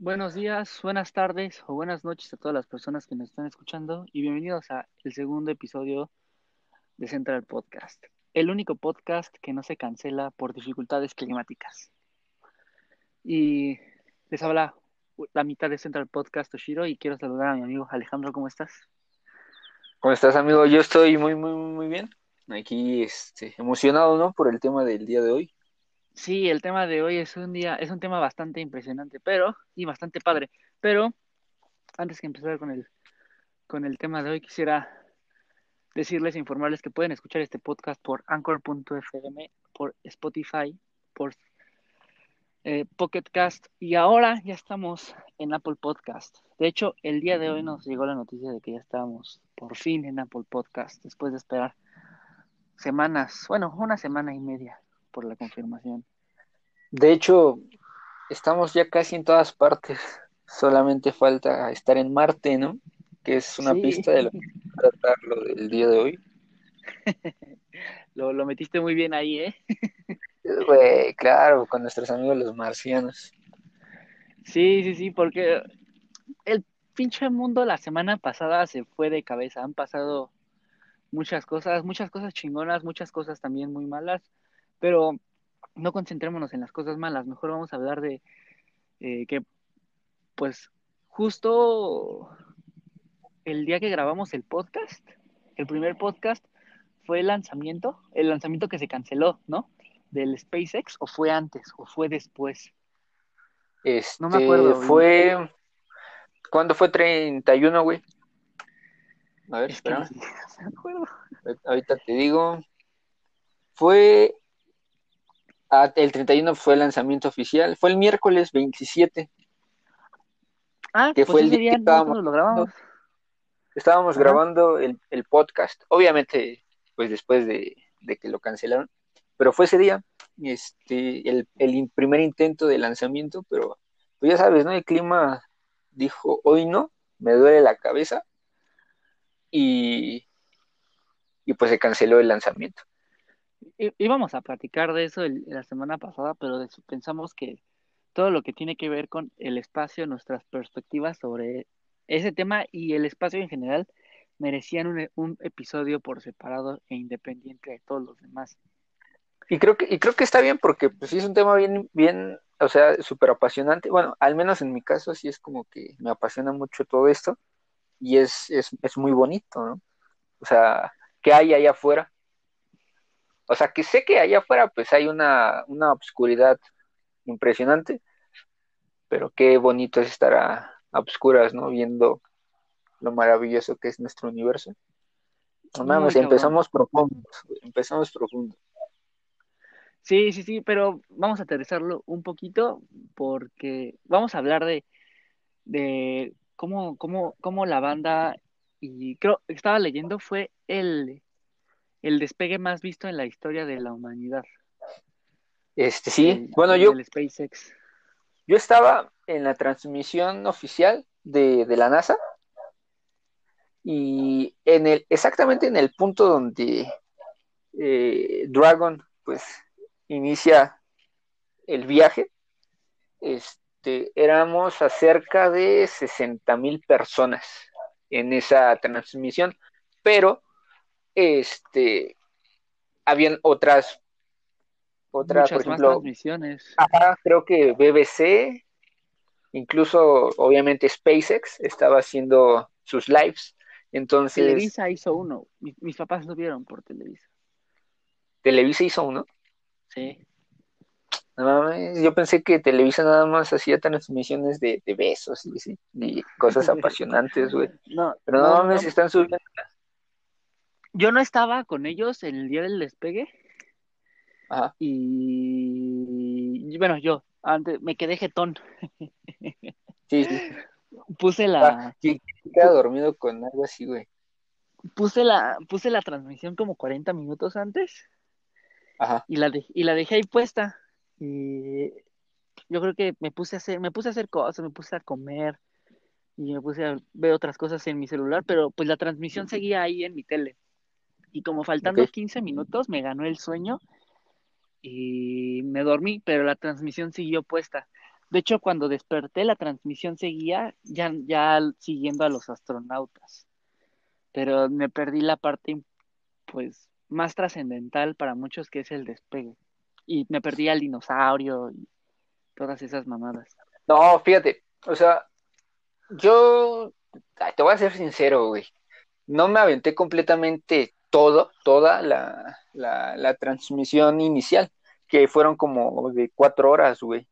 Buenos días, buenas tardes o buenas noches a todas las personas que nos están escuchando y bienvenidos a el segundo episodio de Central Podcast, el único podcast que no se cancela por dificultades climáticas. Y les habla la mitad de Central Podcast Toshiro y quiero saludar a mi amigo Alejandro, ¿cómo estás? ¿Cómo estás, amigo? Yo estoy muy, muy, muy bien. Aquí, este, emocionado, ¿no? Por el tema del día de hoy. Sí, el tema de hoy es un día, es un tema bastante impresionante, pero, y bastante padre. Pero, antes que empezar con el, con el tema de hoy, quisiera decirles, e informarles que pueden escuchar este podcast por Anchor.fm, por Spotify, por eh, Pocket Cast y ahora ya estamos en Apple Podcast. De hecho, el día de hoy nos llegó la noticia de que ya estábamos por fin en Apple Podcast, después de esperar semanas, bueno, una semana y media por la confirmación. De hecho, estamos ya casi en todas partes. Solamente falta estar en Marte, ¿no? Que es una pista de lo que tratar lo del día de hoy. lo, lo metiste muy bien ahí, ¿eh? Güey, claro, con nuestros amigos los marcianos. Sí, sí, sí, porque el pinche mundo la semana pasada se fue de cabeza. Han pasado muchas cosas, muchas cosas chingonas, muchas cosas también muy malas, pero no concentrémonos en las cosas malas. Mejor vamos a hablar de eh, que, pues, justo el día que grabamos el podcast, el primer podcast, fue el lanzamiento, el lanzamiento que se canceló, ¿no? Del SpaceX, o fue antes, o fue después. Este, no me acuerdo. Fue. ¿Cuándo fue 31, güey? A ver, espera. no me acuerdo. Ahorita te digo. Fue. Ah, el 31 fue el lanzamiento oficial. Fue el miércoles 27. Ah, que pues fue el día, que estábamos, lo grabamos. Estábamos grabando el, el, podcast. Obviamente, pues después de, de, que lo cancelaron. Pero fue ese día, este, el, el primer intento de lanzamiento, pero pues ya sabes, ¿no? El clima dijo, hoy no, me duele la cabeza. Y, y pues se canceló el lanzamiento. Íbamos a platicar de eso la semana pasada, pero pensamos que todo lo que tiene que ver con el espacio, nuestras perspectivas sobre ese tema y el espacio en general merecían un, un episodio por separado e independiente de todos los demás. Y creo que, y creo que está bien porque pues sí es un tema bien, bien, o sea, súper apasionante. Bueno, al menos en mi caso sí es como que me apasiona mucho todo esto y es, es, es muy bonito, ¿no? O sea, ¿qué hay allá afuera? O sea, que sé que allá afuera pues hay una, una obscuridad impresionante, pero qué bonito es estar a, a obscuras, ¿no? Viendo lo maravilloso que es nuestro universo. Vamos, empezamos profundos, empezamos profundos. Sí, sí, sí, pero vamos a aterrizarlo un poquito porque vamos a hablar de, de cómo, cómo, cómo la banda, y creo, estaba leyendo, fue el, el despegue más visto en la historia de la humanidad. Este, sí, bueno, yo... SpaceX. Yo estaba en la transmisión oficial de, de la NASA y en el, exactamente en el punto donde eh, Dragon, pues inicia el viaje, este, éramos acerca de 60 mil personas en esa transmisión, pero este, habían otras, otras, por ejemplo, transmisiones. creo que BBC, incluso obviamente SpaceX estaba haciendo sus lives, entonces. Televisa hizo uno, mis papás lo vieron por Televisa. ¿Televisa hizo uno? Sí. yo pensé que Televisa nada más hacía transmisiones de, de besos y, y, cosas apasionantes, güey. No, pero no, mames, están subiendo. Yo no estaba con ellos el día del despegue. Ajá. Y bueno, yo antes me quedé jetón. Sí, sí. Puse la. Ah, queda dormido con algo así, güey. Puse la, puse la transmisión como 40 minutos antes. Ajá. Y la, y la dejé ahí puesta. Y yo creo que me puse a hacer, me puse a hacer cosas, me puse a comer y me puse a ver otras cosas en mi celular, pero pues la transmisión seguía ahí en mi tele. Y como faltando 15 minutos me ganó el sueño y me dormí, pero la transmisión siguió puesta. De hecho, cuando desperté, la transmisión seguía ya, ya siguiendo a los astronautas. Pero me perdí la parte, pues, más trascendental para muchos, que es el despegue. Y me perdí al dinosaurio y todas esas mamadas. No, fíjate, o sea, yo te voy a ser sincero, güey. No me aventé completamente todo, toda la, la transmisión inicial, que fueron como de cuatro horas, güey.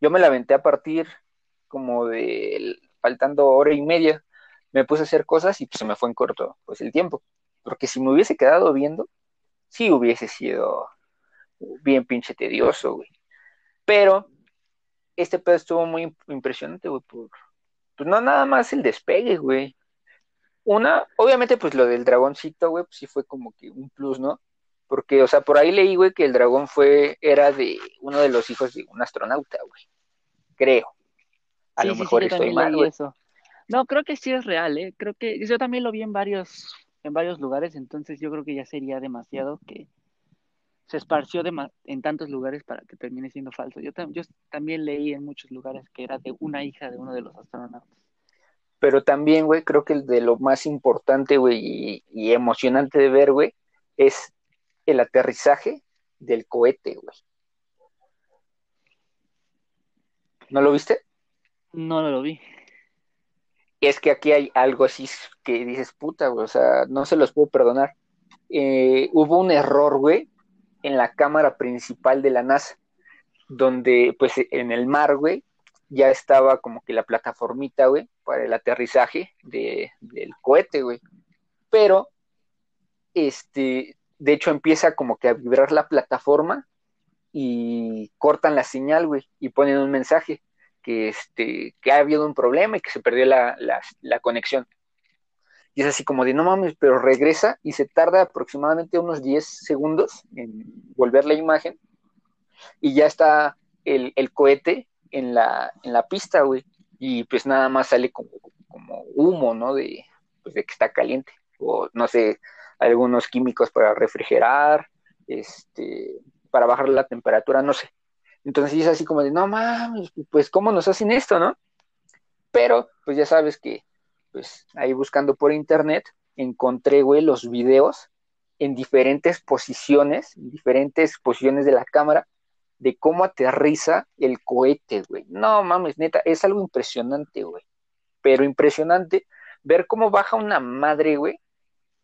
Yo me la a partir como de faltando hora y media. Me puse a hacer cosas y se me fue en corto pues el tiempo. Porque si me hubiese quedado viendo, sí hubiese sido bien pinche tedioso, güey. Pero este pedo estuvo muy impresionante, güey, por pues no nada más el despegue, güey. Una, obviamente, pues lo del dragoncito, güey, pues sí fue como que un plus, ¿no? Porque, o sea, por ahí leí, güey, que el dragón fue, era de uno de los hijos de un astronauta, güey. Creo. A lo mejor estoy mal, güey. No, creo que sí es real, ¿eh? Creo que yo también lo vi en varios, en varios lugares, entonces yo creo que ya sería demasiado que se esparció de en tantos lugares para que termine siendo falso. Yo, yo también leí en muchos lugares que era de una hija de uno de los astronautas. Pero también, güey, creo que el de lo más importante, güey, y, y emocionante de ver, güey, es el aterrizaje del cohete, güey. ¿No lo viste? No, lo vi. Es que aquí hay algo así que dices, puta, güey, o sea, no se los puedo perdonar. Eh, hubo un error, güey, en la cámara principal de la NASA, donde, pues, en el mar, güey, ya estaba como que la plataformita, güey, para el aterrizaje de, del cohete, güey. Pero, este, de hecho empieza como que a vibrar la plataforma y cortan la señal, güey, y ponen un mensaje que, este, que ha habido un problema y que se perdió la, la, conexión. Y es así como de, no mames, pero regresa y se tarda aproximadamente unos 10 segundos en volver la imagen y ya está el, el cohete en la, en la pista, güey. Y pues nada más sale como, como humo, ¿no? De, pues de que está caliente. O no sé, algunos químicos para refrigerar, este, para bajar la temperatura, no sé. Entonces es así como de, no mames, pues cómo nos hacen esto, ¿no? Pero, pues ya sabes que, pues ahí buscando por internet, encontré, güey, los videos en diferentes posiciones, en diferentes posiciones de la cámara, de cómo aterriza el cohete, güey. No mames, neta, es algo impresionante, güey. Pero impresionante ver cómo baja una madre, güey,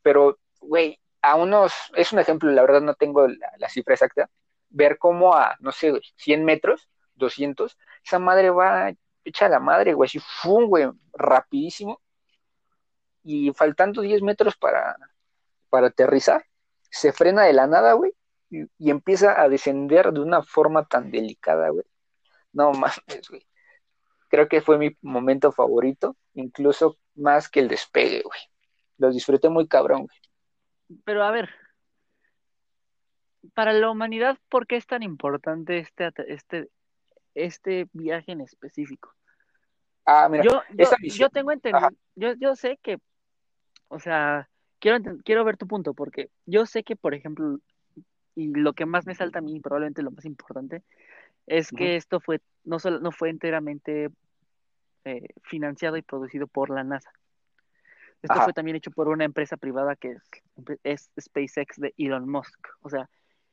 pero güey, a unos, es un ejemplo, la verdad no tengo la, cifra exacta, ver cómo a, no sé, 100 metros, 200, esa madre va hecha la madre, güey, así, fum, güey, rapidísimo, y faltando 10 metros para, para aterrizar, se frena de la nada, güey, y, y, empieza a descender de una forma tan delicada, güey. No mames, güey. Creo que fue mi momento favorito, incluso más que el despegue, güey. Lo disfruté muy cabrón, güey pero a ver, para la humanidad, ¿por qué es tan importante este, este, este viaje en específico? Ah, mira, yo, yo, tengo entendido, yo, yo sé que, o sea, quiero, quiero ver tu punto, porque yo sé que, por ejemplo, y lo que más me salta a mí, probablemente lo más importante, es que esto fue, no, solo, no fue enteramente eh, financiado y producido por la NASA. Esto fue también hecho por una empresa privada que es, SpaceX de Elon Musk. O sea,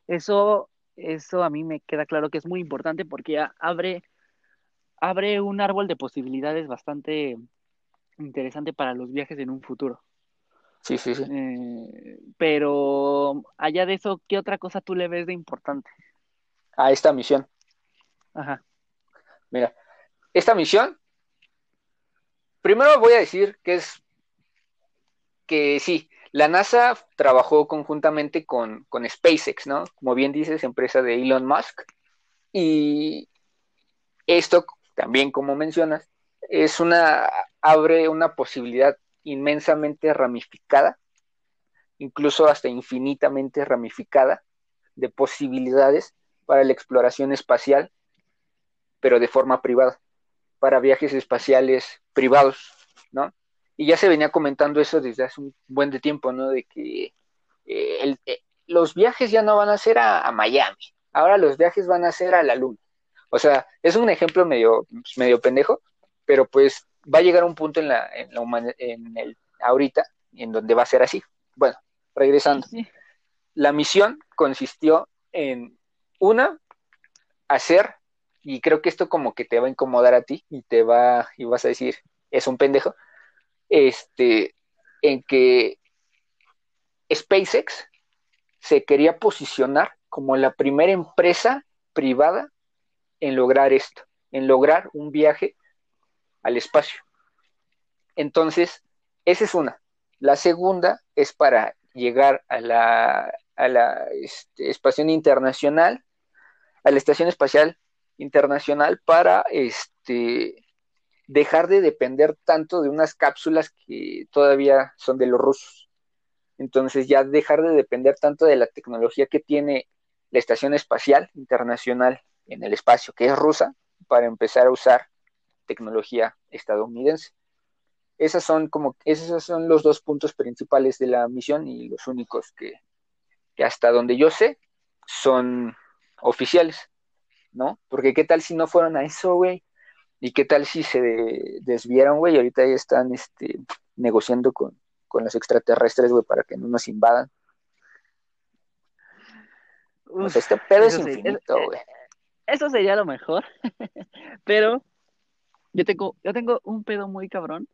eso, eso a mí me queda claro que es muy importante porque abre, abre un árbol de posibilidades bastante interesante para los viajes en un futuro. Sí, sí, sí. Eh, pero allá de eso, ¿qué otra cosa tú le ves de importante? A esta misión. Ajá. Mira, esta misión, primero voy a decir que es que sí, la NASA trabajó conjuntamente con, SpaceX, ¿no? Como bien dices, empresa de Elon Musk. Y esto, también como mencionas, es una, abre una posibilidad inmensamente ramificada, incluso hasta infinitamente ramificada, de posibilidades para la exploración espacial, pero de forma privada, para viajes espaciales privados, ¿no? y ya se venía comentando eso desde hace un buen de tiempo, ¿no? De que eh, eh, los viajes ya no van a ser a, Miami, ahora los viajes van a ser a la Luna. O sea, es un ejemplo medio, medio pendejo, pero pues va a llegar un punto en la, en la en el ahorita en donde va a ser así. Bueno, regresando. La misión consistió en una hacer y creo que esto como que te va a incomodar a ti y te va y vas a decir, es un pendejo. Este en que SpaceX se quería posicionar como la primera empresa privada en lograr esto, en lograr un viaje al espacio. Entonces, esa es una. La segunda es para llegar a la, a la este, estación internacional, a la estación espacial internacional para este, dejar de depender tanto de unas cápsulas que todavía son de los rusos. Entonces ya dejar de depender tanto de la tecnología que tiene la Estación Espacial Internacional en el espacio, que es rusa, para empezar a usar tecnología estadounidense. Esas son como, esos son los dos puntos principales de la misión y los únicos que, que hasta donde yo sé son oficiales, ¿no? Porque qué tal si no fueron a eso, güey, y qué tal si se desvieron, güey, y ahorita ya están este, negociando con, con los extraterrestres, güey, para que no nos invadan. este pedo es infinito, güey. Eso sería lo mejor, pero yo tengo, yo tengo un pedo muy cabrón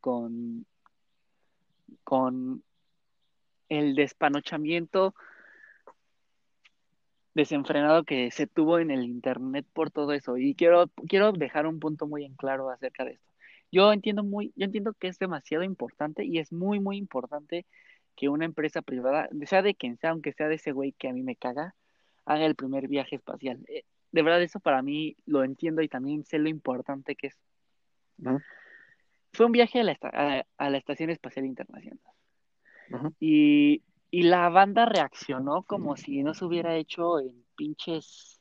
con, con el despanochamiento desenfrenado que se tuvo en el internet por todo eso. Y quiero, quiero dejar un punto muy en claro acerca de esto. Yo entiendo muy, yo entiendo que es demasiado importante y es muy, muy importante que una empresa privada, sea de quien sea, aunque sea de ese güey que a mí me caga, haga el primer viaje espacial. De verdad, eso para mí lo entiendo y también sé lo importante que es. Fue un viaje a la, a, la Estación Espacial Internacional. y, y la banda reaccionó como si no se hubiera hecho en pinches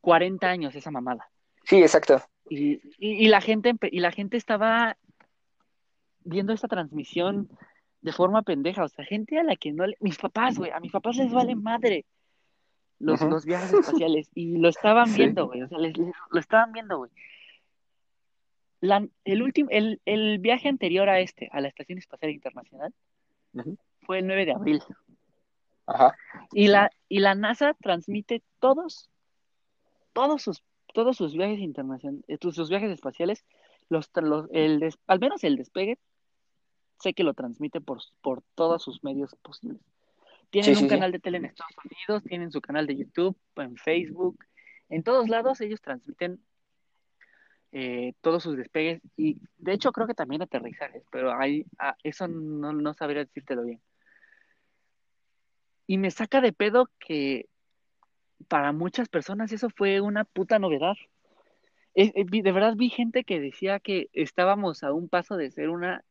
40 años esa mamada. Sí, exacto. Y, la gente y la gente estaba viendo esta transmisión de forma pendeja, o sea, gente a la que no le, mis papás, güey, a mis papás les vale madre los, los viajes espaciales y lo estaban viendo, güey, o sea, lo estaban viendo, güey. el último, el, el, viaje anterior a este, a la Estación Espacial Internacional, fue el 9 de abril. Ajá. Y la, y la NASA transmite todos, todos sus todos sus viajes internacionales, eh, sus viajes espaciales, los, el al menos el despegue, sé que lo transmite por, por todos sus medios posibles. Tienen un canal de tele en Estados Unidos, tienen su canal de YouTube, en Facebook, en todos lados ellos transmiten eh, todos sus despegues y de hecho creo que también aterrizajes, pero hay, ah, eso no, no sabría decírtelo bien. Y me saca de pedo que para muchas personas eso fue una puta novedad. de verdad vi gente que decía que estábamos a un paso de ser una...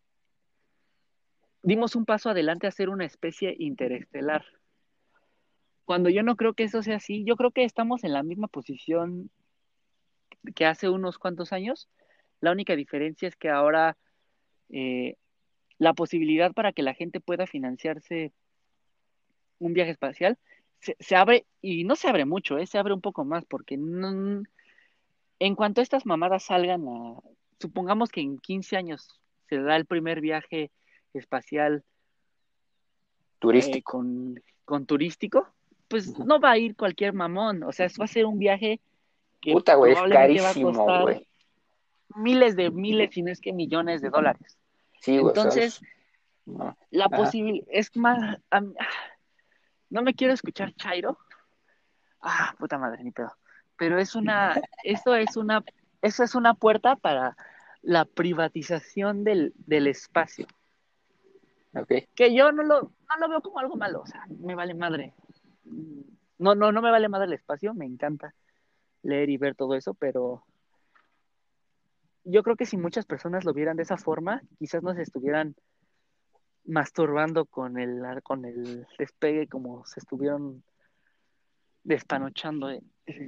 Dimos un paso adelante a ser una especie interestelar. Cuando yo no creo que eso sea así, yo creo que estamos en la misma posición que hace unos cuantos años. La única diferencia es que ahora eh, la posibilidad para que la gente pueda financiarse un viaje espacial se, abre, y no se abre mucho, ¿eh? se abre un poco más, porque no, en cuanto estas mamadas salgan a, supongamos que en 15 años se da el primer viaje espacial turístico. Eh, con, con, turístico, pues no va a ir cualquier mamón, o sea, va a ser un viaje que Puta, güey, es carísimo, costar miles de miles, si no es que millones de dólares. Sí, Entonces, la posibilidad es más, no me quiero escuchar Chairo. Ah, puta madre, ni pedo. Pero es una, esto es una, eso es una puerta para la privatización del, del espacio. Okay. Que yo no lo, no lo veo como algo malo, o sea, me vale madre. No, no, no me vale madre el espacio, me encanta leer y ver todo eso, pero yo creo que si muchas personas lo vieran de esa forma, quizás no se estuvieran masturbando con el, con el despegue como se estuvieron despanochando.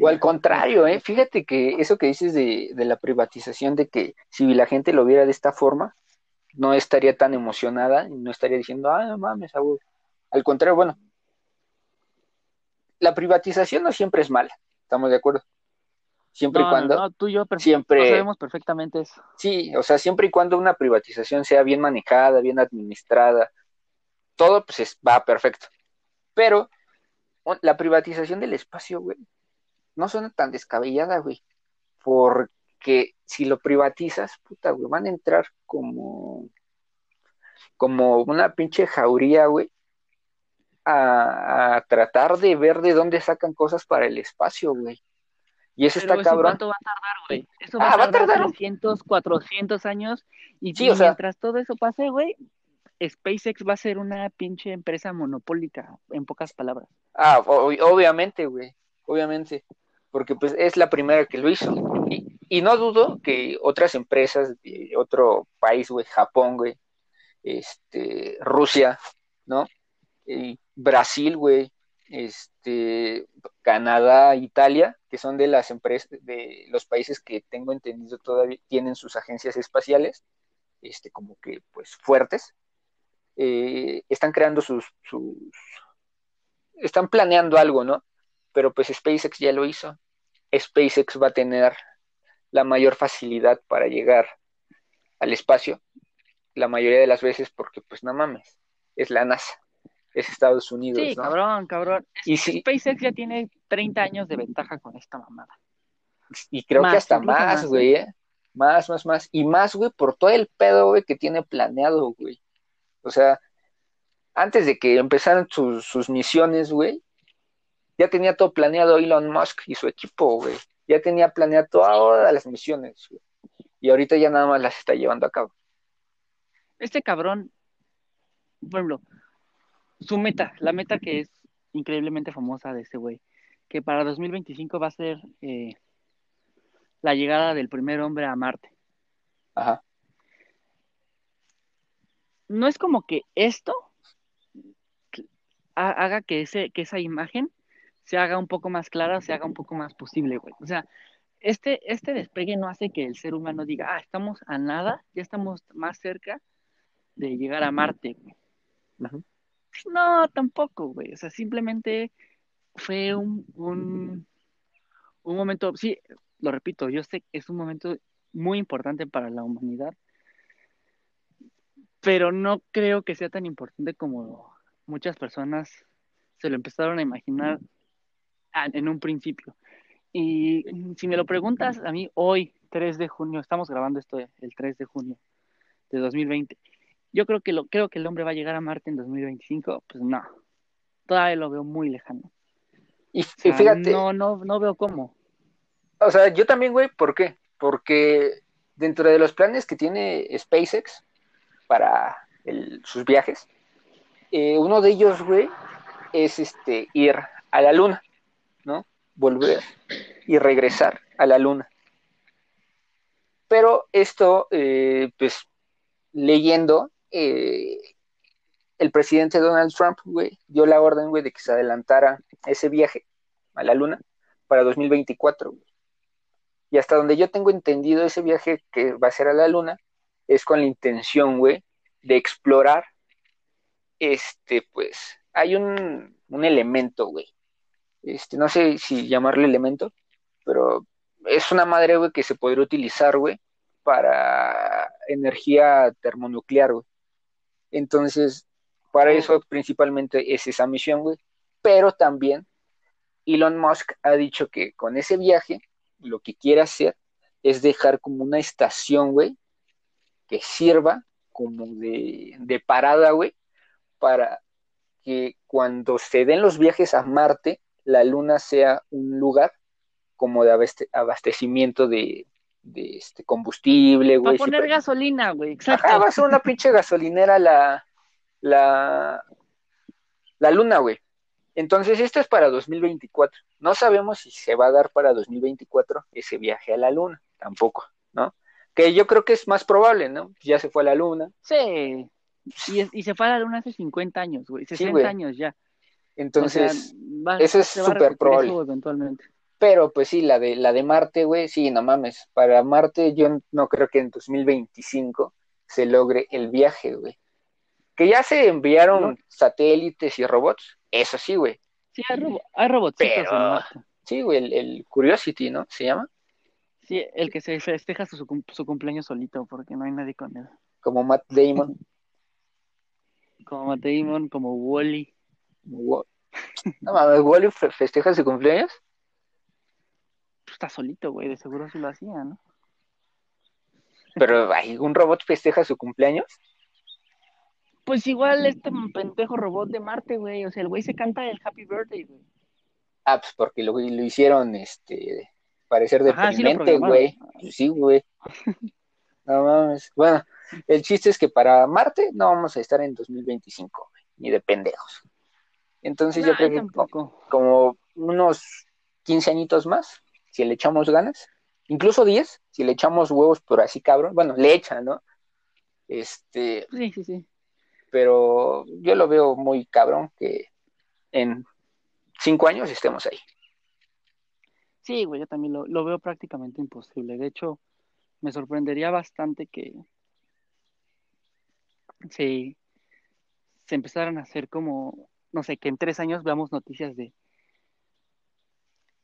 O al contrario, ¿eh? fíjate que eso que dices de, de, la privatización, de que si la gente lo viera de esta forma, no estaría tan emocionada y no estaría diciendo, ah, no mames, Al contrario, bueno, la privatización no siempre es mala, ¿Estamos de acuerdo? Siempre y cuando... No, tú y yo siempre, sabemos perfectamente eso. Sí, o sea, siempre y cuando una privatización sea bien manejada, bien administrada, todo pues va perfecto. Pero la privatización del espacio, güey, no suena tan descabellada, güey. Porque si lo privatizas, puta, güey, van a entrar como, como una pinche jauría, güey, a, tratar de ver de dónde sacan cosas para el espacio, güey. Y eso está cabrón. ¿Cuánto va a tardar, güey? Eso va, ah, a tardar, 300, 400 años. Y, mientras todo eso pase, güey, SpaceX va a ser una pinche empresa monopólica, en pocas palabras. Ah, obviamente, güey. Obviamente porque pues es la primera que lo hizo. Y, no dudo que otras empresas de otro país, güey, Japón, güey, este, Rusia, ¿no? Y Brasil, güey, este, Canadá, Italia, que son de las empresas, de los países que tengo entendido todavía tienen sus agencias espaciales, este, como que, pues, fuertes, eh, están creando sus, sus, están planeando algo, ¿no? pero pues SpaceX ya lo hizo. SpaceX va a tener la mayor facilidad para llegar al espacio, la mayoría de las veces porque pues no mames, es la NASA, es Estados Unidos. Sí, cabrón, cabrón. Y SpaceX ya tiene 30 años de ventaja con esta mamada. Y creo que hasta más, güey, ¿eh? Más, más, más. Y más, güey, por todo el pedo, güey, que tiene planeado, güey. O sea, antes de que empezaran sus, sus misiones, güey, ya tenía todo planeado Elon Musk y su equipo, güey. Ya tenía planeado todas las misiones, güey. Y ahorita ya nada más las está llevando a cabo. Este cabrón, por ejemplo, su meta, la meta que es increíblemente famosa de este güey, que para 2025 va a ser eh, la llegada del primer hombre a Marte. Ajá. No es como que esto haga que, ese, que esa imagen se haga un poco más clara, se haga un poco más posible, güey. O sea, este, este despegue no hace que el ser humano diga, ah, estamos a nada, ya estamos más cerca de llegar a Marte, güey. No, tampoco, güey. O sea, simplemente fue un, un, un momento, sí, lo repito, yo sé que es un momento muy importante para la humanidad, pero no creo que sea tan importante como muchas personas se lo empezaron a imaginar en un principio. Y si me lo preguntas a mí hoy, 3 de junio, estamos grabando esto el 3 de junio de 2020. Yo creo que lo creo que el hombre va a llegar a Marte en 2025, pues no. Todavía lo veo muy lejano. Y fíjate, no no no veo cómo. O sea, yo también, güey, ¿por qué? Porque dentro de los planes que tiene SpaceX para sus viajes, eh, uno de ellos, güey, es este ir a la luna. Volver y regresar a la luna. Pero esto, eh, pues, leyendo, eh, el presidente Donald Trump, güey, dio la orden, güey, de que se adelantara ese viaje a la luna para 2024, Y hasta donde yo tengo entendido, ese viaje que va a ser a la luna es con la intención, güey, de explorar, este, pues, hay un, un elemento, güey, este, no sé si llamarle elemento, pero es una madre, güey, que se podría utilizar, güey, para energía termonuclear, güey. Entonces, para eso principalmente es esa misión, güey. Pero también Elon Musk ha dicho que con ese viaje lo que quiere hacer es dejar como una estación, güey, que sirva como de, de parada, güey, para que cuando se den los viajes a Marte, la luna sea un lugar como de abastecimiento de, este combustible, güey. Para poner gasolina, güey, exacto. va a ser una pinche gasolinera la, la, la luna, güey. Entonces, esto es para 2024. No sabemos si se va a dar para 2024 ese viaje a la luna, tampoco, ¿no? Que yo creo que es más probable, ¿no? Ya se fue a la luna. Sí. Y, se fue a la luna hace 50 años, güey, 60 años ya. Entonces, eso es súper probable. Eventualmente. Pero pues sí, la de, la de Marte, güey, sí, no mames. Para Marte yo no creo que en 2025 se logre el viaje, güey. Que ya se enviaron satélites y robots, eso sí, güey. Sí, hay, robots. Pero, Sí, güey, el, el Curiosity, ¿no? ¿Se llama? Sí, el que se festeja su, su cumpleaños solito porque no hay nadie con él. Como Matt Damon. Como Matt Damon, como Wally. No mames, Wally fe- festeja su cumpleaños. Pues está solito, güey, de seguro sí lo hacía, ¿no? Pero un robot festeja su cumpleaños. Pues igual este pendejo robot de Marte, güey. O sea, el güey se canta el Happy Birthday, güey. Ah, pues porque lo, lo hicieron este parecer Ajá, deprimente, güey. Pues sí, güey. No mames. Bueno, el chiste es que para Marte no vamos a estar en 2025, güey, ni de pendejos. Entonces yo creo que tampoco. como unos 15 añitos más, si le echamos ganas, incluso 10, si le echamos huevos por así cabrón, bueno, le echan, ¿no? Este, Sí, sí, sí. pero yo lo veo muy cabrón que en cinco años estemos ahí. Sí, güey, yo también lo, lo veo prácticamente imposible. De hecho, me sorprendería bastante que se, se empezaran a hacer como, no sé, que en tres años veamos noticias de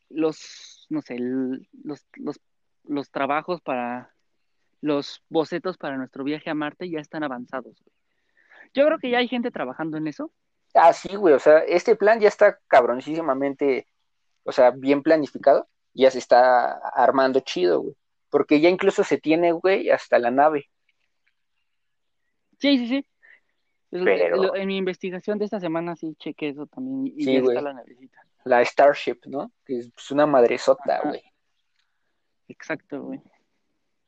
los, no sé, el- los, los, los trabajos para, los bocetos para nuestro viaje a Marte ya están avanzados. güey. Yo creo que ya hay gente trabajando en eso. Ah, sí, güey, o sea, este plan ya está cabroncísimamente, o sea, bien planificado, ya se está armando chido, güey, porque ya incluso se tiene, güey, hasta la nave. Sí, sí, sí. Pero- lo- en mi investigación de esta semana sí chequé eso también y Sí, ya güey. está la navecita. la Starship, ¿no? Que es pues, una madresota, güey. Exacto, güey.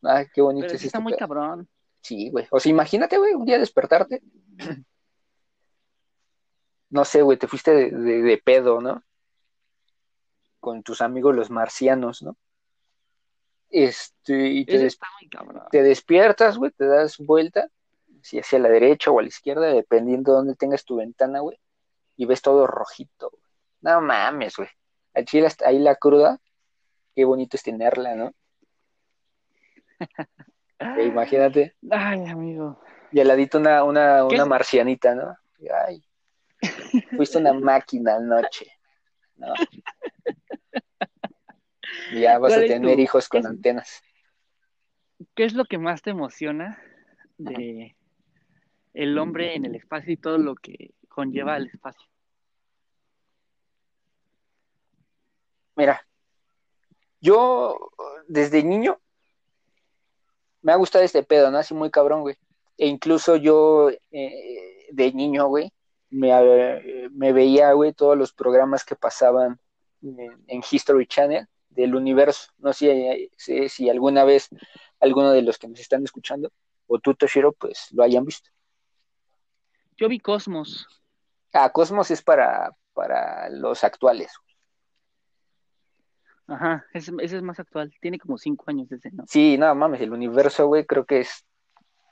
Ay, qué bonito Pero es está este muy pedo. cabrón. Sí, güey. O sea, imagínate, güey, un día despertarte. No sé, güey, te fuiste de, de- de pedo, ¿no? Con tus amigos los marcianos, ¿no? Este, y te, des- está muy cabrón. te despiertas, güey, te das vuelta, si hacia la derecha o a la izquierda, dependiendo de dónde tengas tu ventana, güey, y ves todo rojito, güey. No mames, güey. Al chile hasta ahí la cruda, qué bonito es tenerla, ¿no? E imagínate, Ay, amigo. y al ladito una, una, ¿Qué una marcianita, ¿no? Ay, fuiste una máquina anoche, ¿no? Ya vas a ¿Cuál es tener hijos con qué antenas. ¿Qué es lo que más te emociona de el hombre en el espacio y todo lo que conlleva el espacio? Mira, yo desde niño me ha gustado este pedo, ¿no? Así muy cabrón, güey. E incluso yo eh, de niño, güey, me, veía, güey, todos los programas que pasaban en, History Channel del universo. No sé, sé si alguna vez alguno de los que nos están escuchando o tú, Toshiro, pues lo hayan visto. Yo vi Cosmos. Ah, Cosmos es para, para los actuales. Ajá, ese, ese es más actual. Tiene como cinco años ese, ¿no? Sí, no mames, el universo, güey, creo que es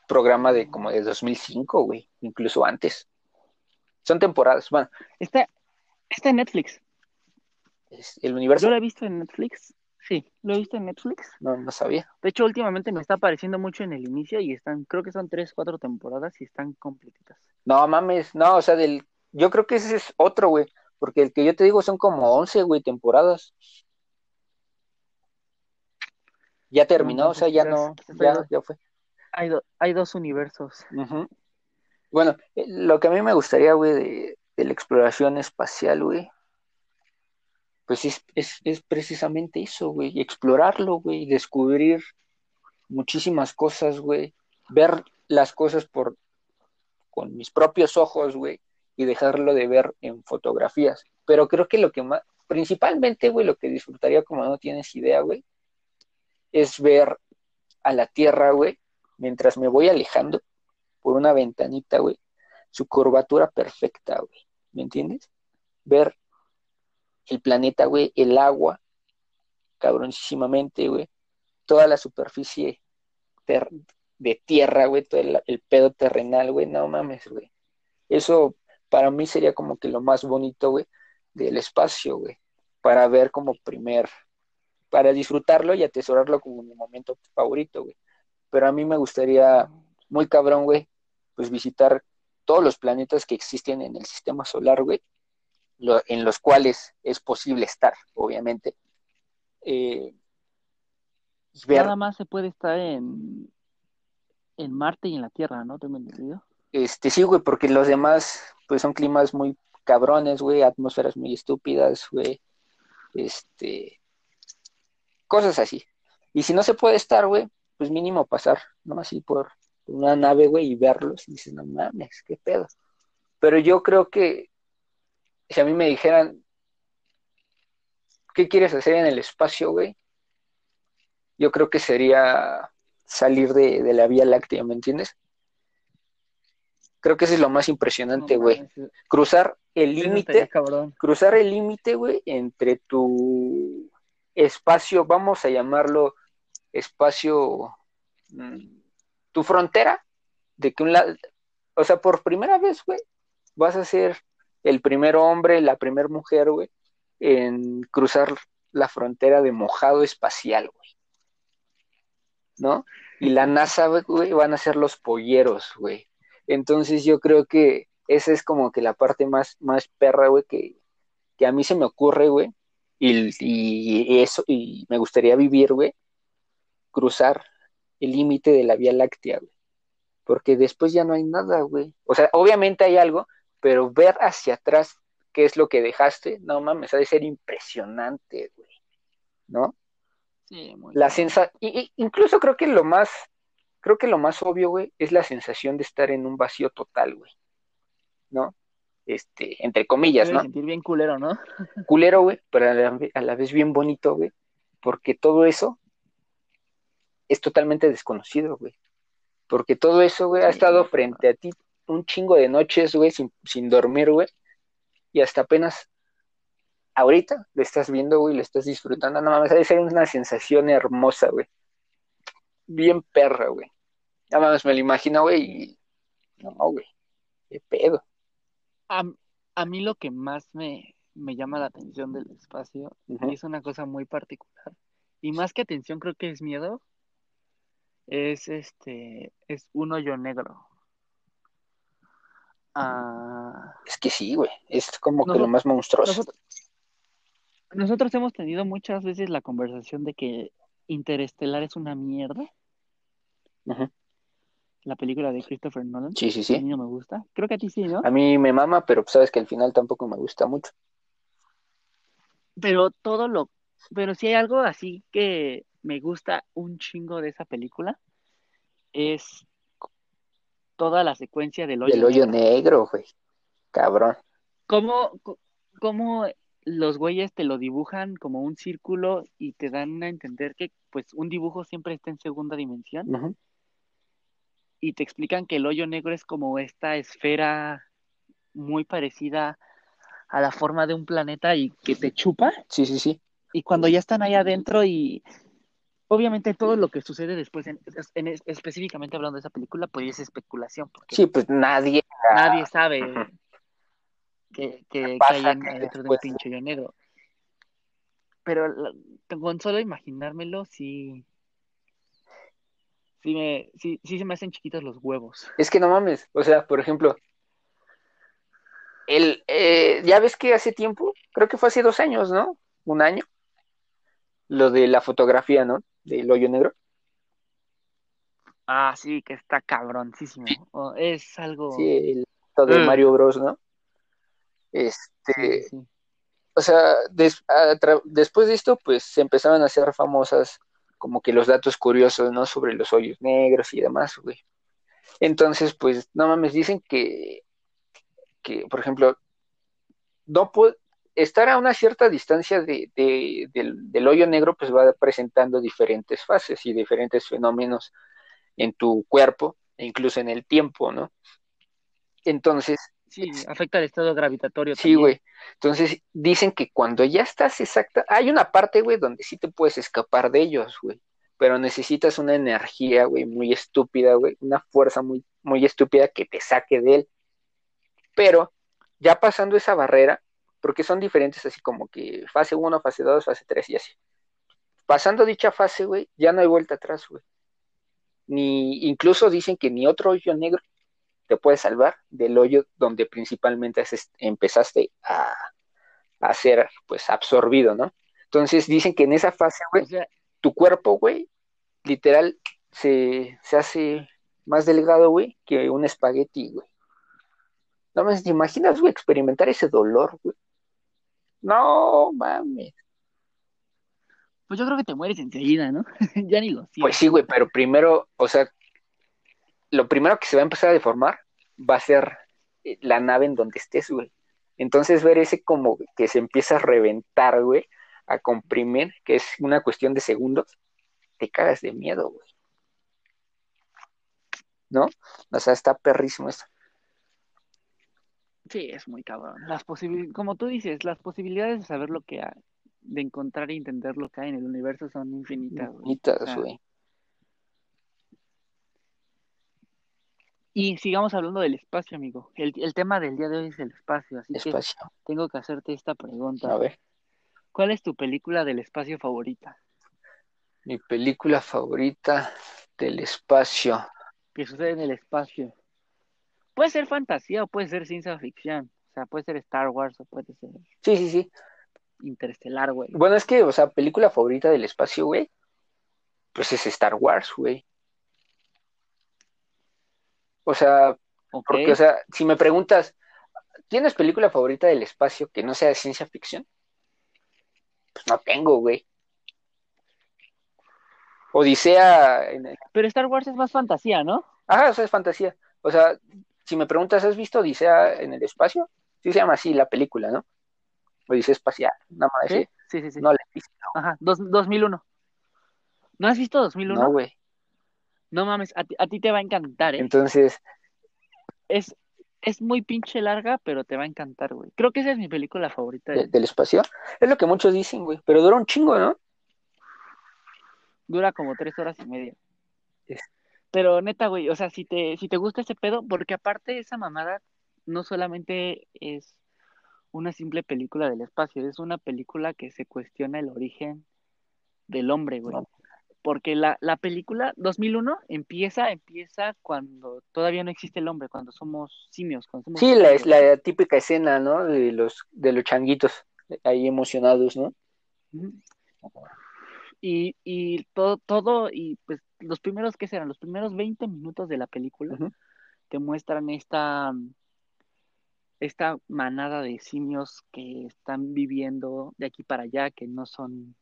programa de como de 2005, güey, incluso antes. Son temporadas, bueno, Está, está en Netflix. es el universo, Yo lo he visto en Netflix. Sí, lo he visto en Netflix. no, no sabía. De hecho, últimamente me está apareciendo mucho en el inicio y están, creo que son tres, cuatro temporadas y están completitas. No mames, no, o sea, del, yo creo que ese es otro, güey, porque el que yo te digo son como 11, güey, temporadas. Ya terminó, No, o sea, ya no, ya, ya fue. Hay, do- hay dos universos. Bueno, eh, lo que a mí me gustaría, güey, de, de la exploración espacial, güey, pues es, es, es precisamente eso, güey, explorarlo, güey, descubrir muchísimas cosas, güey, ver las cosas por con mis propios ojos, güey, y dejarlo de ver en fotografías. Pero creo que lo que más, principalmente, güey, lo que disfrutaría como no tienes idea, güey, es ver a la Tierra, güey, mientras me voy alejando por una ventanita, güey, su curvatura perfecta, güey, ¿me entiendes? Ver el planeta, güey, el agua, cabroncísimamente, güey, toda la superficie de tierra, güey, todo el, el pedo terrenal, güey, no mames, güey. Eso para mí sería como que lo más bonito, güey, del espacio, güey, para ver como primer, para disfrutarlo y atesorarlo como mi momento favorito, güey. Pero a mí me gustaría, muy cabrón, güey, pues visitar todos los planetas que existen en el sistema solar, güey, en los cuales es posible estar, obviamente. Eh, Nada más se puede estar en, en Marte y en la Tierra, ¿no? ¿Tengo entendido? Este, sí, güey, porque los demás, pues son climas muy cabrones, güey, atmósferas muy estúpidas, güey, este, cosas así. Y si no se puede estar, güey, pues mínimo pasar, ¿no? Así por una nave, güey, y verlos, y dices, no mames, qué pedo. Pero yo creo que si a mí me dijeran, ¿qué quieres hacer en el espacio, güey? Yo creo que sería salir de, la Vía Láctea, ¿me entiendes? Creo que eso es lo más impresionante, güey. cruzar el límite, cruzar el límite, güey, entre tu espacio, vamos a llamarlo espacio, mm, tu frontera, de que un lado, o sea, por primera vez, güey, vas a ser el primer hombre, la primera mujer, güey, en cruzar la frontera de mojado espacial, güey. ¿No? Y la NASA, güey, van a ser los polleros, güey. Entonces yo creo que esa es como que la parte más, más perra, güey, que, que a mí se me ocurre, güey. Y, y, eso, y me gustaría vivir, güey, cruzar el límite de la Vía Láctea, güey. Porque después ya no hay nada, güey. O sea, obviamente hay algo, pero ver hacia atrás qué es lo que dejaste, no mames, ha de ser impresionante, güey. ¿No? Sí, muy La sensación, incluso creo que lo más, creo que lo más obvio, güey, es la sensación de estar en un vacío total, güey. ¿No? Este, entre comillas, ¿no? sentir bien culero, ¿no? Culero, güey, pero a la, a la vez bien bonito, güey, porque todo eso es totalmente desconocido, güey. Porque todo eso, güey, ha estado frente a ti un chingo de noches, güey, sin, sin dormir, güey. Y hasta apenas ahorita lo estás viendo, güey, lo estás disfrutando. No mames, debe ser una sensación hermosa, güey. Bien perra, güey. Nada más me lo imagino, güey, y... No, güey. Qué pedo. A, a mí lo que más me, me llama la atención del espacio es una cosa muy particular. Y más que atención, creo que es miedo es este, es un hoyo negro. Ah, es que sí, güey, es como que lo más monstruoso. Nosotros, hemos tenido muchas veces la conversación de que Interestelar es una mierda. La película de Christopher Nolan. Sí, sí, sí. A mí no me gusta. Creo que a ti sí, ¿no? A mí me mama, pero sabes que al final tampoco me gusta mucho. Pero todo lo... Pero si hay algo así que me gusta un chingo de esa película es toda la secuencia del hoyo, del hoyo negro, güey. Cabrón. ¿Cómo, ¿Cómo los güeyes te lo dibujan como un círculo y te dan a entender que pues un dibujo siempre está en segunda dimensión? Y te explican que el hoyo negro es como esta esfera muy parecida a la forma de un planeta y que te chupa. Sí, sí, sí. Y cuando ya están ahí adentro y obviamente todo lo que sucede después, en, específicamente hablando de esa película, pues es especulación. Porque sí, pues nadie. Nadie sabe que, que, hay dentro de un pinche hoyo negro. Pero con solo imaginármelo, sí. Sí, me, sí, sí se me hacen chiquitos los huevos. Es que no mames. O sea, por ejemplo, el, eh, ya ves que hace tiempo, creo que fue hace dos años, ¿no? Un año. Lo de la fotografía, ¿no? Del hoyo negro. Ah, sí, que está cabroncísimo. es algo. Sí, el de mm. Mario Bros, ¿no? Este. O sea, después de esto, pues se empezaron a hacer famosas como que los datos curiosos, ¿no? Sobre los hoyos negros y demás, güey. Entonces, pues, no mames, dicen que, que por ejemplo, no, estar a una cierta distancia de, del, hoyo negro, pues va presentando diferentes fases y diferentes fenómenos en tu cuerpo e incluso en el tiempo, ¿no? Entonces. Sí, afecta el estado gravitatorio. Sí, güey. Entonces dicen que cuando ya estás exacta, hay una parte, güey, donde sí te puedes escapar de ellos, güey. Pero necesitas una energía, güey, muy estúpida, güey, una fuerza muy, muy estúpida que te saque de él. Pero ya pasando esa barrera, porque son diferentes así como que fase 1, fase 2, fase 3 y así. Pasando dicha fase, güey, ya no hay vuelta atrás, güey. Ni, incluso dicen que ni otro hoyo negro te puede salvar del hoyo donde principalmente empezaste a, a ser pues absorbido, ¿no? Entonces dicen que en esa fase, güey, O sea, tu cuerpo, güey, literal se, se hace más delgado, güey, que un espagueti, güey. No me ¿te imaginas, güey, experimentar ese dolor, güey? No, mames. pues yo creo que te mueres enseguida, ¿no? ya ni lo siento. Pues sí, güey, pero primero, o sea, lo primero que se va a empezar a deformar va a ser eh, la nave en donde estés, güey. Entonces ver ese como que se empieza a reventar, güey, a comprimir, que es una cuestión de segundos, te cagas de miedo, güey. ¿No? O sea, está perrísimo esto. Sí, es muy cabrón. Las como tú dices, las posibilidades de saber lo que hay, de encontrar e entender lo que hay en el universo son infinitas, sea, güey. Y sigamos hablando del espacio, amigo. El, el tema del día de hoy es el espacio, así que tengo que hacerte esta pregunta. A ver, ¿Cuál es tu película del espacio favorita? mi película favorita del espacio. Que sucede en el espacio. Puede ser fantasía o puede ser ciencia ficción. O sea, puede ser Star Wars o puede ser Sí, sí, sí. Interestelar, güey. Bueno, es que, o sea, película favorita del espacio, güey, pues es Star Wars, güey. O sea, Ok. porque, o sea, si me preguntas, ¿tienes película favorita del espacio que no sea de ciencia ficción? Pues no tengo, güey. Odisea, en el- Pero Star Wars es más fantasía, ¿no? ajá, o sea, es fantasía. O sea, si me preguntas, ¿has visto Odisea en el espacio? Sí se llama así la película, ¿no? Odisea espacial, nada más. ¿Sí? Sí, sí, sí. No la he visto, Ajá, dos, 2001. ¿No has visto 2001? no, güey. No mames, a ti, a ti te va a encantar, ¿eh? Entonces, Es, es muy pinche larga, pero te va a encantar, güey. Creo que esa es mi película favorita. de- del espacio, es lo que muchos dicen, güey, pero dura un chingo, ¿no? Dura como tres horas y media. Pero neta, güey, o sea, si te, si te gusta ese pedo, porque aparte esa mamada no solamente es una simple película del espacio, es una película que se cuestiona el origen del hombre, güey. No. Porque la, la película 2001 empieza, empieza cuando todavía no existe el hombre, cuando somos simios, cuando somos Sí, la, es simios. la típica escena, ¿no? De los, de los changuitos ahí emocionados, ¿no? Ujú. Y, y todo, todo, y pues los primeros, ¿qué serán? Los primeros 20 minutos de la película te muestran esta, esta manada de simios que están viviendo de aquí para allá, que no son,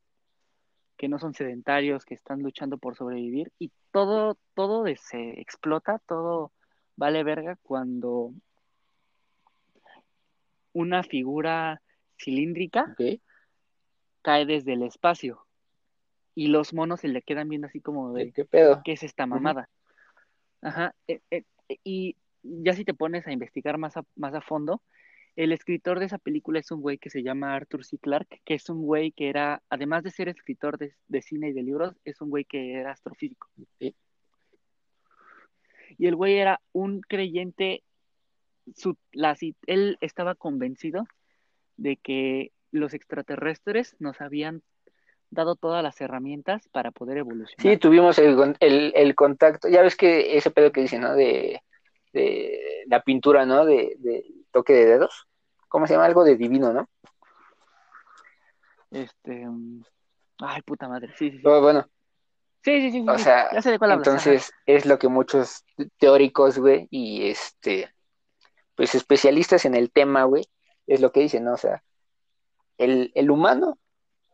que no son sedentarios, que están luchando por sobrevivir, y todo, todo se explota, todo vale verga cuando una figura cilíndrica cae desde el espacio y los monos se le quedan viendo así como de ¿Qué pedo? ¿qué es esta mamada? Ajá, eh, eh, eh, y ya si te pones a investigar más a, más a fondo, el escritor de esa película es un güey que se llama Arthur C. Clarke, que es un güey que era, además de ser escritor de, de cine y de libros, es un güey que era astrofísico. Ok. Y el güey era un creyente, su, la, él estaba convencido de que los extraterrestres nos habían dado todas las herramientas para poder evolucionar. Sí, tuvimos el, el, el contacto, ya ves que ese pedo que dicen, ¿no? De, de la pintura, ¿no? De, de toque de dedos. ¿Cómo se llama? Algo de divino, ¿no? Este. mm, Ay, puta madre. Sí, sí, sí. Pero bueno, Sí, sí, sí, o sí. sea, Ya sé de cuál hablas. entonces es lo que muchos teóricos, güey, y este, pues especialistas en el tema, güey, es lo que dicen, ¿no? O sea, el, el humano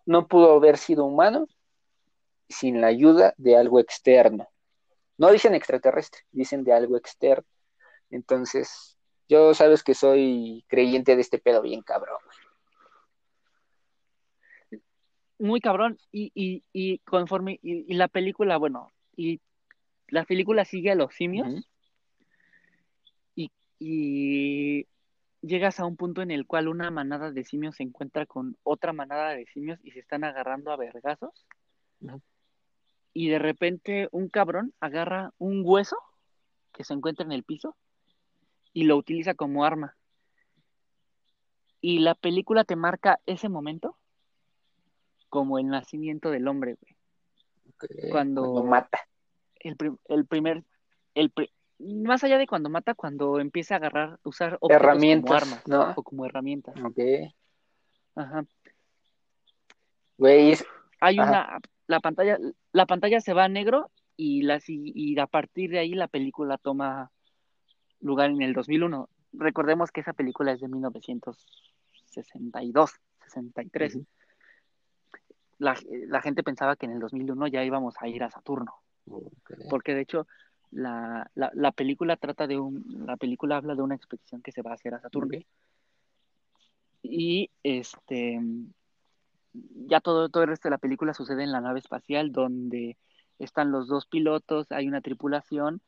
no pudo haber sido humano sin la ayuda de algo externo. No dicen extraterrestre, dicen de algo externo. Entonces, yo sabes que soy creyente de este pedo bien cabrón. güey. Muy cabrón. Y, y, y conforme. Y, y la película, bueno. Y la película sigue a los simios. Y, y llegas a un punto en el cual una manada de simios se encuentra con otra manada de simios y se están agarrando a vergazos. Y de repente un cabrón agarra un hueso que se encuentra en el piso y lo utiliza como arma. Y la película te marca ese momento como el nacimiento del hombre, güey. Cuando- mata. El, prim- el primer, el más allá de cuando mata, cuando empieza a agarrar, usar Herramientas, como armas ¿no? o como herramientas. Ok. Ajá. Güey, Hay Ajá. una, la pantalla, la pantalla se va a negro y, las, y, a partir de ahí la película toma lugar en el 2001. Recordemos que esa película es de 1962, 63. Ujú. La, la gente pensaba que en el 2001 ya íbamos a ir a Saturno, porque de hecho la, la, la película trata de un, la película habla de una expedición que se va a hacer a Saturno. Y este ya todo, todo el resto de la película sucede en la nave espacial donde están los dos pilotos, hay una tripulación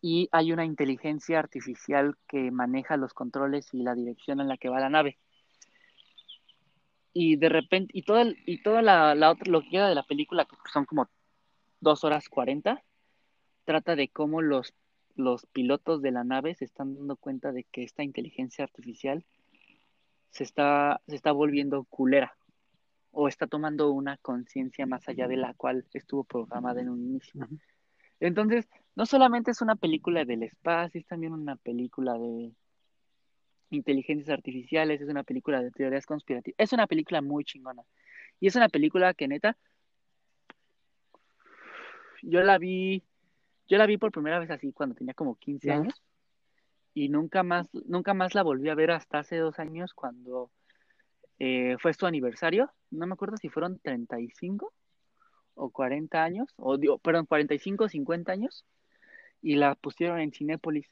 y hay una inteligencia artificial que maneja los controles y la dirección en la que va la nave. Y de repente, y toda, y toda la, la otra, lo que queda de la película, que son como dos horas cuarenta, trata de cómo los, los pilotos de la nave se están dando cuenta de que esta inteligencia artificial se está, se está volviendo culera o está tomando una conciencia más allá de la cual estuvo programada en un inicio. Entonces, no solamente es una película del espacio, es también una película de inteligencias artificiales, es una película de teorías conspirativas, es una película muy chingona. Y es una película que neta, yo la vi, yo la vi por primera vez así cuando tenía como 15 Ujú. años y nunca más, nunca más la volví a ver hasta hace dos años cuando eh, fue su aniversario. No me acuerdo si fueron 35 o 40 años, o digo, perdón, 45 o 50 años, y la pusieron en Cinépolis.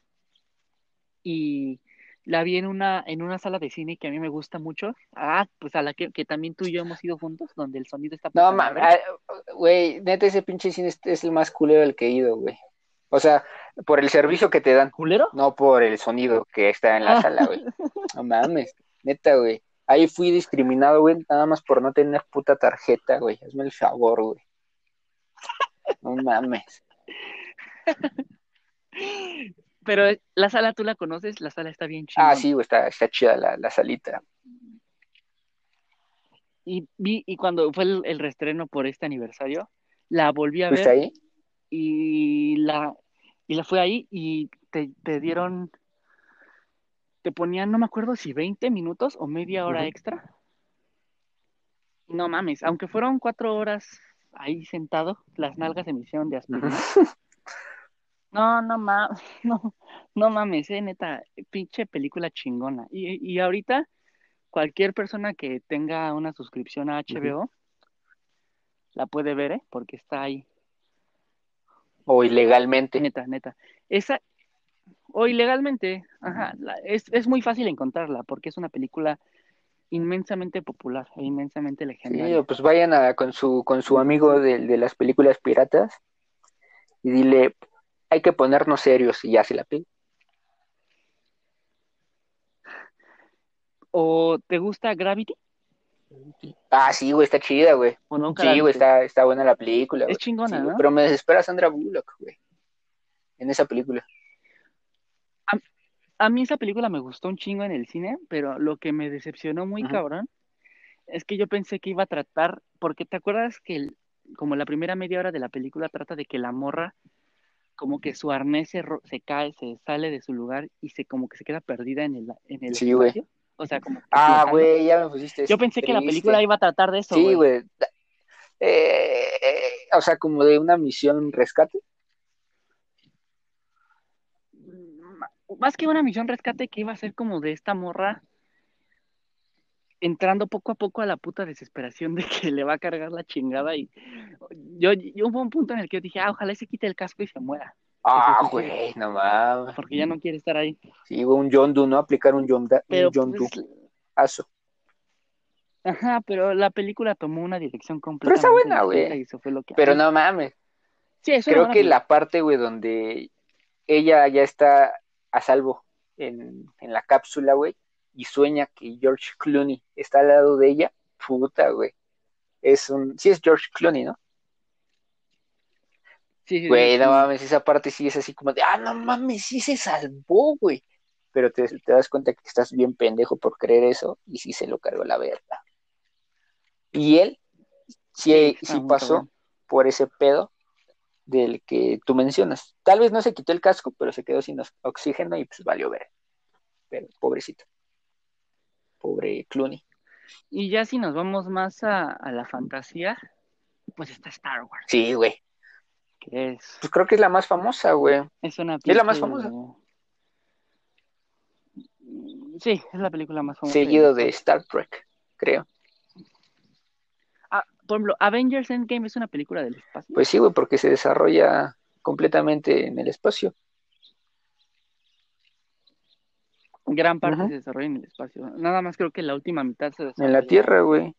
Y la vi en una, en una sala de cine que a mí me gusta mucho. Ah, pues a la que, que también tú y yo hemos ido juntos, donde el sonido está No, mames, ah, güey, neta, ese pinche cine es, es el más culero del que he ido, güey. O sea, por el servicio que te dan, ¿Culero? no por el sonido que está en la Ah. sala, güey. No mames, neta, güey. Ahí fui discriminado, güey, nada más por no tener puta tarjeta, güey. Hazme el favor, güey. No mames. Pero la sala tú la conoces, la sala está bien chingona. Ah, sí, está, está chida la, la salita. Y vi, y cuando fue el, el reestreno por este aniversario, la volví a ¿Fuiste ver ahí? y la, y la fue ahí y te, te dieron, te ponían, no me acuerdo si 20 minutos o media hora extra. No mames, aunque fueron cuatro horas ahí sentado, las nalgas se me hicieron de aspirina. No, no mames, no, no mames, eh, neta, pinche película chingona. Y, y ahorita, cualquier persona que tenga una suscripción a HBO, la puede ver, ¿eh? Porque está ahí. O ilegalmente. Neta, neta. Esa, o ilegalmente, ajá, la- es, es muy fácil encontrarla porque es una película inmensamente popular e inmensamente Sí, legendaria. pues vayan a, con su, con su amigo de, de las películas piratas y dile, hay que ponernos serios y ya se la pide. ¿O te gusta Gravity? Ah, sí, güey, está chida, güey. ¿O nunca Sí, güey, está, está buena la película. Es güey. chingona, Sí, ¿no? Pero me desespera Sandra Bullock, güey. En esa película. A mí esa película me gustó un chingo en el cine, pero lo que me decepcionó muy cabrón es que yo pensé que iba a tratar, porque te acuerdas que el- como la primera media hora de la película trata de que la morra, como que su arnés se, ro- se cae, se sale de su lugar y se como que se queda perdida en el, en el Sí. O sea, como que Ah, güey, ya me pusiste. Yo pensé que la película iba a tratar de eso, Sí, güey. güey. Eh, eh, o sea, como de una misión rescate. Más que una misión rescate que iba a ser como de esta morra entrando poco a poco a la puta desesperación de que le va a cargar la chingada y yo, yo hubo un punto en el que yo dije, ah, ojalá se quite el casco y se muera, Ah, güey, no mames. porque ya no quiere estar ahí. Sí, un John Doe, ¿no? Aplicar un John, Da- Pero un John Doe. Aso. ajá, pero la película tomó una dirección Pero completamente está buena, güey. y eso fue lo que Pero no mames. Sí, es una Creo que la parte, güey, donde ella ya está a salvo en, en la cápsula, güey, y sueña que George Clooney está al lado de ella, puta, güey. Es un... Sí es George Clooney, ¿no? Sí, Güey, sí, no mames, esa parte sí es así como de, ah, no mames, sí se salvó, güey. Pero te, te das cuenta que estás bien pendejo por creer eso y sí se lo cargó la verga. Y él sí, Sí, está muy pasó por ese pedo del que tú mencionas. Tal vez no se quitó el casco, pero se quedó sin oxígeno y pues valió ver. Pero pobrecito. Pobre Clooney. Y ya si nos vamos más a, a la fantasía, pues está Star Wars, Sí, güey. que es, Pues creo que es la más famosa, güey. es una Es la más famosa. Sí, es la película más famosa. Seguido de Star Trek, creo. Ah, por ejemplo, Avengers Endgame es una película del espacio. Pues sí, güey, porque se desarrolla completamente en el espacio. Gran parte se desarrolla en el espacio. Nada más creo que la última mitad se desarrolla. En la Tierra, güey.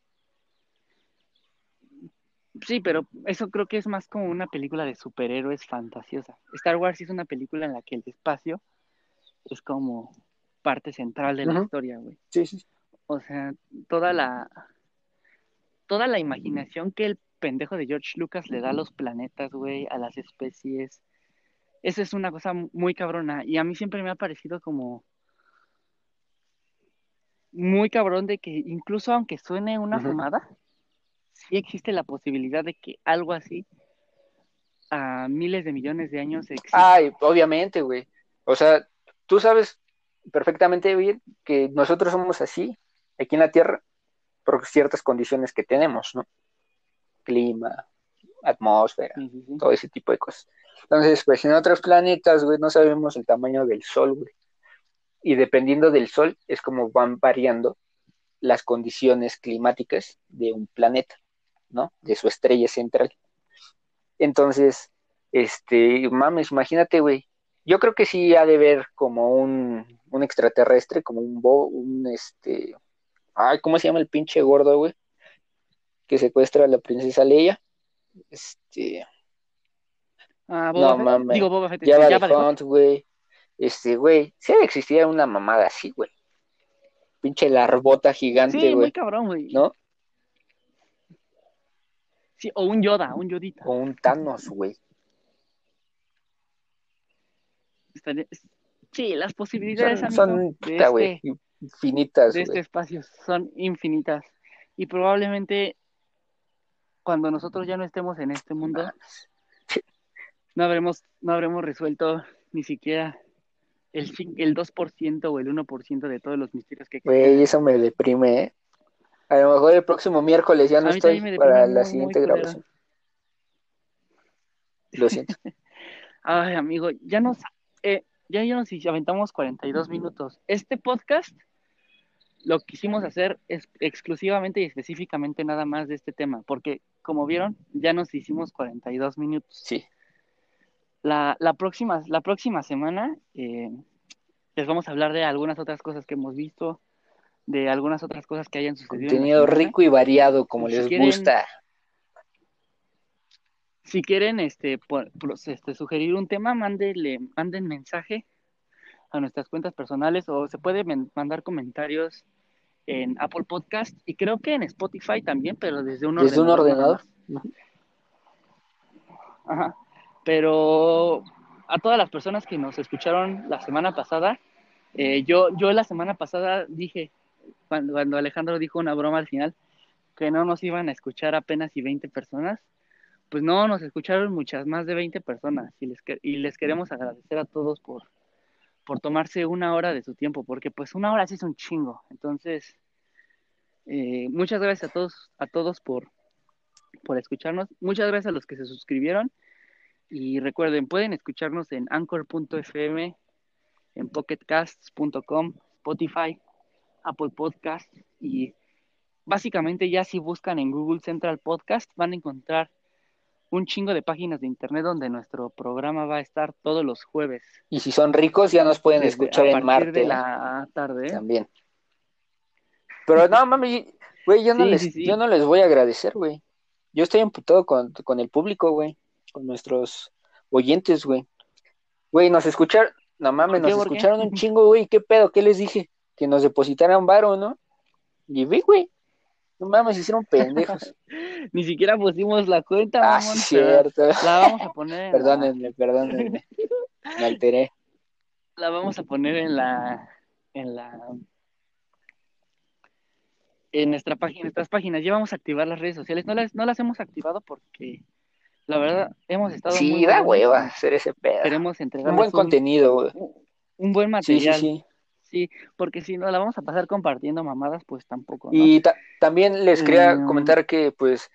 Sí, pero eso creo que es más como una película de superhéroes fantasiosa. Star Wars sí es una película en la que el espacio es como parte central de la historia, güey. Sí, sí. O sea, toda la toda la imaginación que el pendejo de George Lucas le da a los planetas, güey, a las especies. Eso es una cosa muy cabrona y a mí siempre me ha parecido como muy cabrón de que incluso aunque suene una Ujú. fumada, sí existe la posibilidad de que algo así a miles de millones de años exista. Ay, obviamente, güey. O sea, tú sabes perfectamente bien que nosotros somos así, aquí en la Tierra, por ciertas condiciones que tenemos, ¿no? Clima, atmósfera, todo ese tipo de cosas. Entonces, pues en otros planetas, güey, no sabemos el tamaño del Sol, güey. Y dependiendo del Sol es como van variando las condiciones climáticas de un planeta, ¿no? De su estrella central. Entonces, este, mames, imagínate, güey. Yo creo que sí ha de ver como un, un extraterrestre, como un bo, un este, ay, ¿cómo se llama el pinche gordo, güey? Que secuestra a la princesa Leia. Este, Ah, Boba no mames. Digo Boba Fett, Java este, de güey. Este, güey, si existía una mamada así, güey. Pinche larbota gigante, Sí, muy güey, cabrón, güey. ¿no? Sí, o un Yoda, un Yodita. O un Thanos, güey. Sí, las posibilidades, Son, amigo, son, de, puta, güey, este, infinitas, de este güey. espacio son infinitas. Y probablemente cuando nosotros ya no estemos en este mundo, no habremos, no habremos resuelto ni siquiera el, el 2% o el 1% de todos los misterios que existen. Güey, eso me deprime, ¿eh? A lo mejor el próximo miércoles ya no estoy para la siguiente grabación. Lo siento. Ay, amigo, ya nos, eh, ya, ya nos aventamos 42 minutos. Este podcast lo quisimos hacer es exclusivamente y específicamente nada más de este tema, porque como vieron, ya nos hicimos 42 minutos. Sí. La, la, próxima, la próxima semana eh, les vamos a hablar de algunas otras cosas que hemos visto, de algunas otras cosas que hayan sucedido. Contenido rico y variado, como Si les quieren- gusta. Si quieren este, por- este, sugerir un tema, mándenle, manden mensaje a nuestras cuentas personales o se puede mandar comentarios en Apple Podcast y creo que en Spotify también, pero desde un Desde un ordenador. Ajá. Pero a todas las personas que nos escucharon la semana pasada, eh, yo, yo la semana pasada dije, cuando, Alejandro dijo una broma al final, que no nos iban a escuchar apenas y 20 personas, pues no, nos escucharon muchas más de 20 personas y les, y les queremos agradecer a todos por, por tomarse una hora de su tiempo, porque pues una hora sí es un chingo. Entonces, eh, muchas gracias a todos, a todos por, por escucharnos. Muchas gracias a los que se suscribieron. Y recuerden, pueden escucharnos en anchor.fm, en pocketcasts.com, Spotify, Apple Podcast y básicamente ya si buscan en Google Central Podcast van a encontrar un chingo de páginas de internet donde nuestro programa va a estar todos los jueves. Y si son ricos, ya nos pueden desde- escuchar en partir Marte. de la tarde. ¿eh? También. Pero no, mami, güey, yo no Sí, les, sí, sí. yo no les voy a agradecer, güey. Yo estoy emputado con, con el público, güey. Con nuestros oyentes, güey. Güey, nos escucharon, no mames, nos escucharon un chingo, güey. ¿Qué pedo? ¿Qué les dije? Que nos depositaran varo, ¿no? Y vi, güey. No mames, hicieron pendejos. Ni siquiera pusimos la cuenta, ah, mamón, sí, cierto. La vamos a poner en Perdónenme, perdónenme. Me alteré. la vamos a poner en la en la en nuestra página, nuestras páginas. Ya vamos a activar las redes sociales. No las, no las hemos activado porque la verdad hemos estado muy Sí, da hueva hacer ese pedo. Queremos Un entregarles buen contenido, un, un buen Sí, sí, material. sí. Sí, porque si no la vamos a pasar compartiendo mamadas, pues tampoco. ¿no? Y también les quería Eh, comentar que, pues,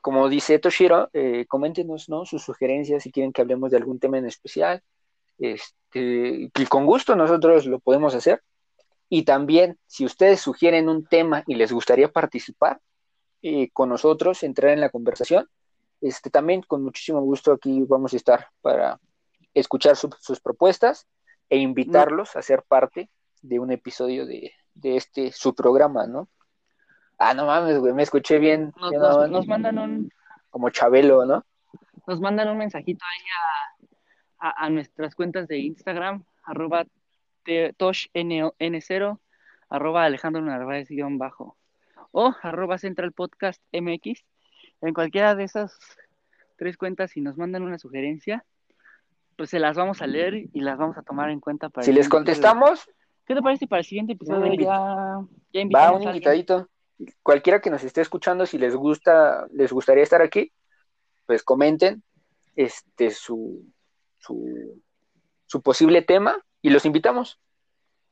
como dice Toshiro, eh, coméntenos, ¿no? Sus sugerencias si quieren que hablemos de algún tema en especial. Este, que con gusto nosotros lo podemos hacer. Y también, si ustedes sugieren un tema y les gustaría participar eh, con nosotros, entrar en la conversación, este, también con muchísimo gusto aquí vamos a estar para escuchar su- sus propuestas e invitarlos a ser parte de un episodio de, de este su programa, ¿no? Ah, no mames, güey, me escuché bien, Nos, mandan un, como Chabelo, ¿no? nos mandan un mensajito ahí a, a- a nuestras cuentas de Instagram, arroba te- toshn0, arroba Alejandro Narváez guion bajo, o arroba Central Podcast MX. En cualquiera de esas tres cuentas, si nos mandan una sugerencia, pues se las vamos a leer y las vamos a tomar en cuenta para Si les contestamos. ¿Qué te parece para el siguiente episodio Un invi- ya, ya va un invitadito. Cualquiera que nos esté escuchando, si les gusta, les gustaría estar aquí, pues comenten este su, su, su posible tema y los invitamos.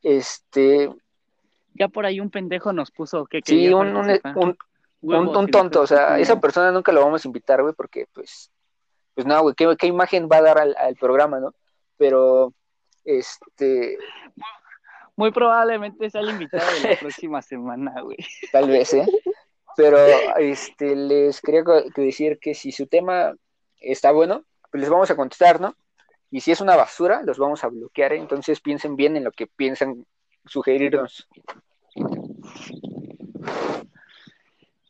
Este, Ya por ahí un pendejo nos puso que sí, quería un, un, un, tonto, o sea, esa persona nunca lo vamos a invitar, güey, porque pues, pues no, güey, ¿qué, qué imagen va a dar al, al programa, no? Pero, este, Muy probablemente sea el invitado de la próxima semana, güey. tal vez, ¿eh? Pero, este, les quería decir que si su tema está bueno, pues les vamos a contestar, ¿no? Y si es una basura, los vamos a bloquear, ¿eh? Entonces piensen bien en lo que piensan sugerirnos.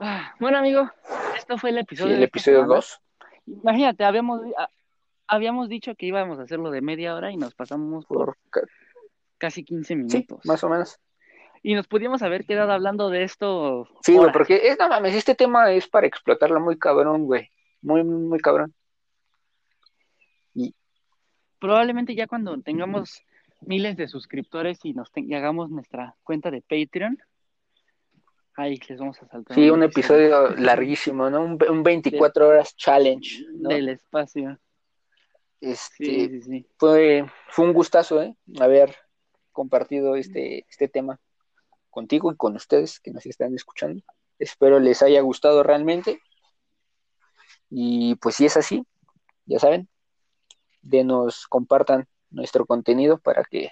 Ah, Bueno, amigo, esto fue el Sí, episodio. el de esta episodio semana. 2. Imagínate, habíamos, a- habíamos dicho que íbamos a hacerlo de media hora y nos pasamos por Por... ca- casi 15 Sí, minutos. más o menos. Y nos pudimos haber quedado hablando de esto. Sí, güey, porque es, no mames, este tema es para explotarlo muy cabrón, güey. Muy, muy, muy cabrón. Probablemente ya cuando tengamos miles de suscriptores y nos y hagamos nuestra cuenta de Patreon, ahí les vamos a saltar. Sí, un episodio larguísimo, ¿no? Un, un 24 horas challenge, ¿no? del espacio. Este, Sí, sí, sí. fue, fue un gustazo, ¿eh? Haber compartido este, este tema contigo y con ustedes que nos están escuchando. Espero les haya gustado realmente. Y pues si es así, ya saben, denos, compartan nuestro contenido para que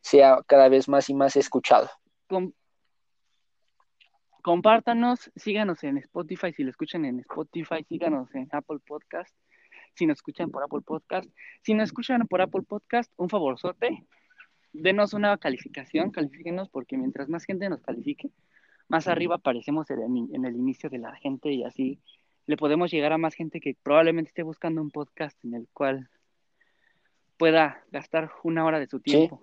sea cada vez más y más escuchado. Com- compártanos, síganos en Spotify, si lo escuchan en Spotify, síganos en Apple Podcast, si nos escuchan por Apple Podcast. Si nos escuchan por Apple Podcast, un favorzote, denos una calificación, califíquenos, porque mientras más gente nos califique, más arriba aparecemos en el, en el inicio de la gente y así le podemos llegar a más gente que probablemente esté buscando un podcast en el cual pueda gastar una hora de su tiempo.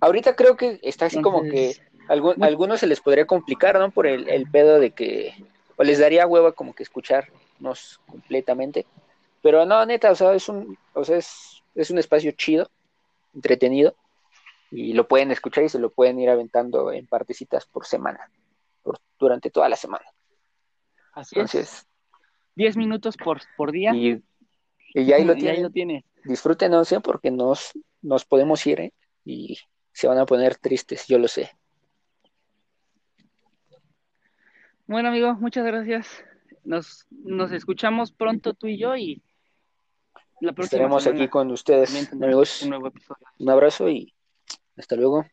Ahorita creo que está así como que Algunos se les podría complicar, ¿no? Por el, el pedo de que, o les daría hueva como que escucharnos completamente. Pero no, neta, o sea, es un, o sea, es, es un espacio chido, entretenido, y lo pueden escuchar y se lo pueden ir aventando en partecitas por semana, por, durante toda la semana. así es. Entonces, 10 minutos por, por día. y, y ahí lo ahí tienen. lo tienes. Disfrútenos, ¿eh? Porque nos, nos podemos ir, ¿eh? Y se van a poner tristes, yo lo sé. Bueno, amigo, muchas gracias. Nos, nos escuchamos pronto tú y yo y la próxima Estaremos semana aquí con ustedes, amigos. un nuevo episodio. Un abrazo y hasta luego.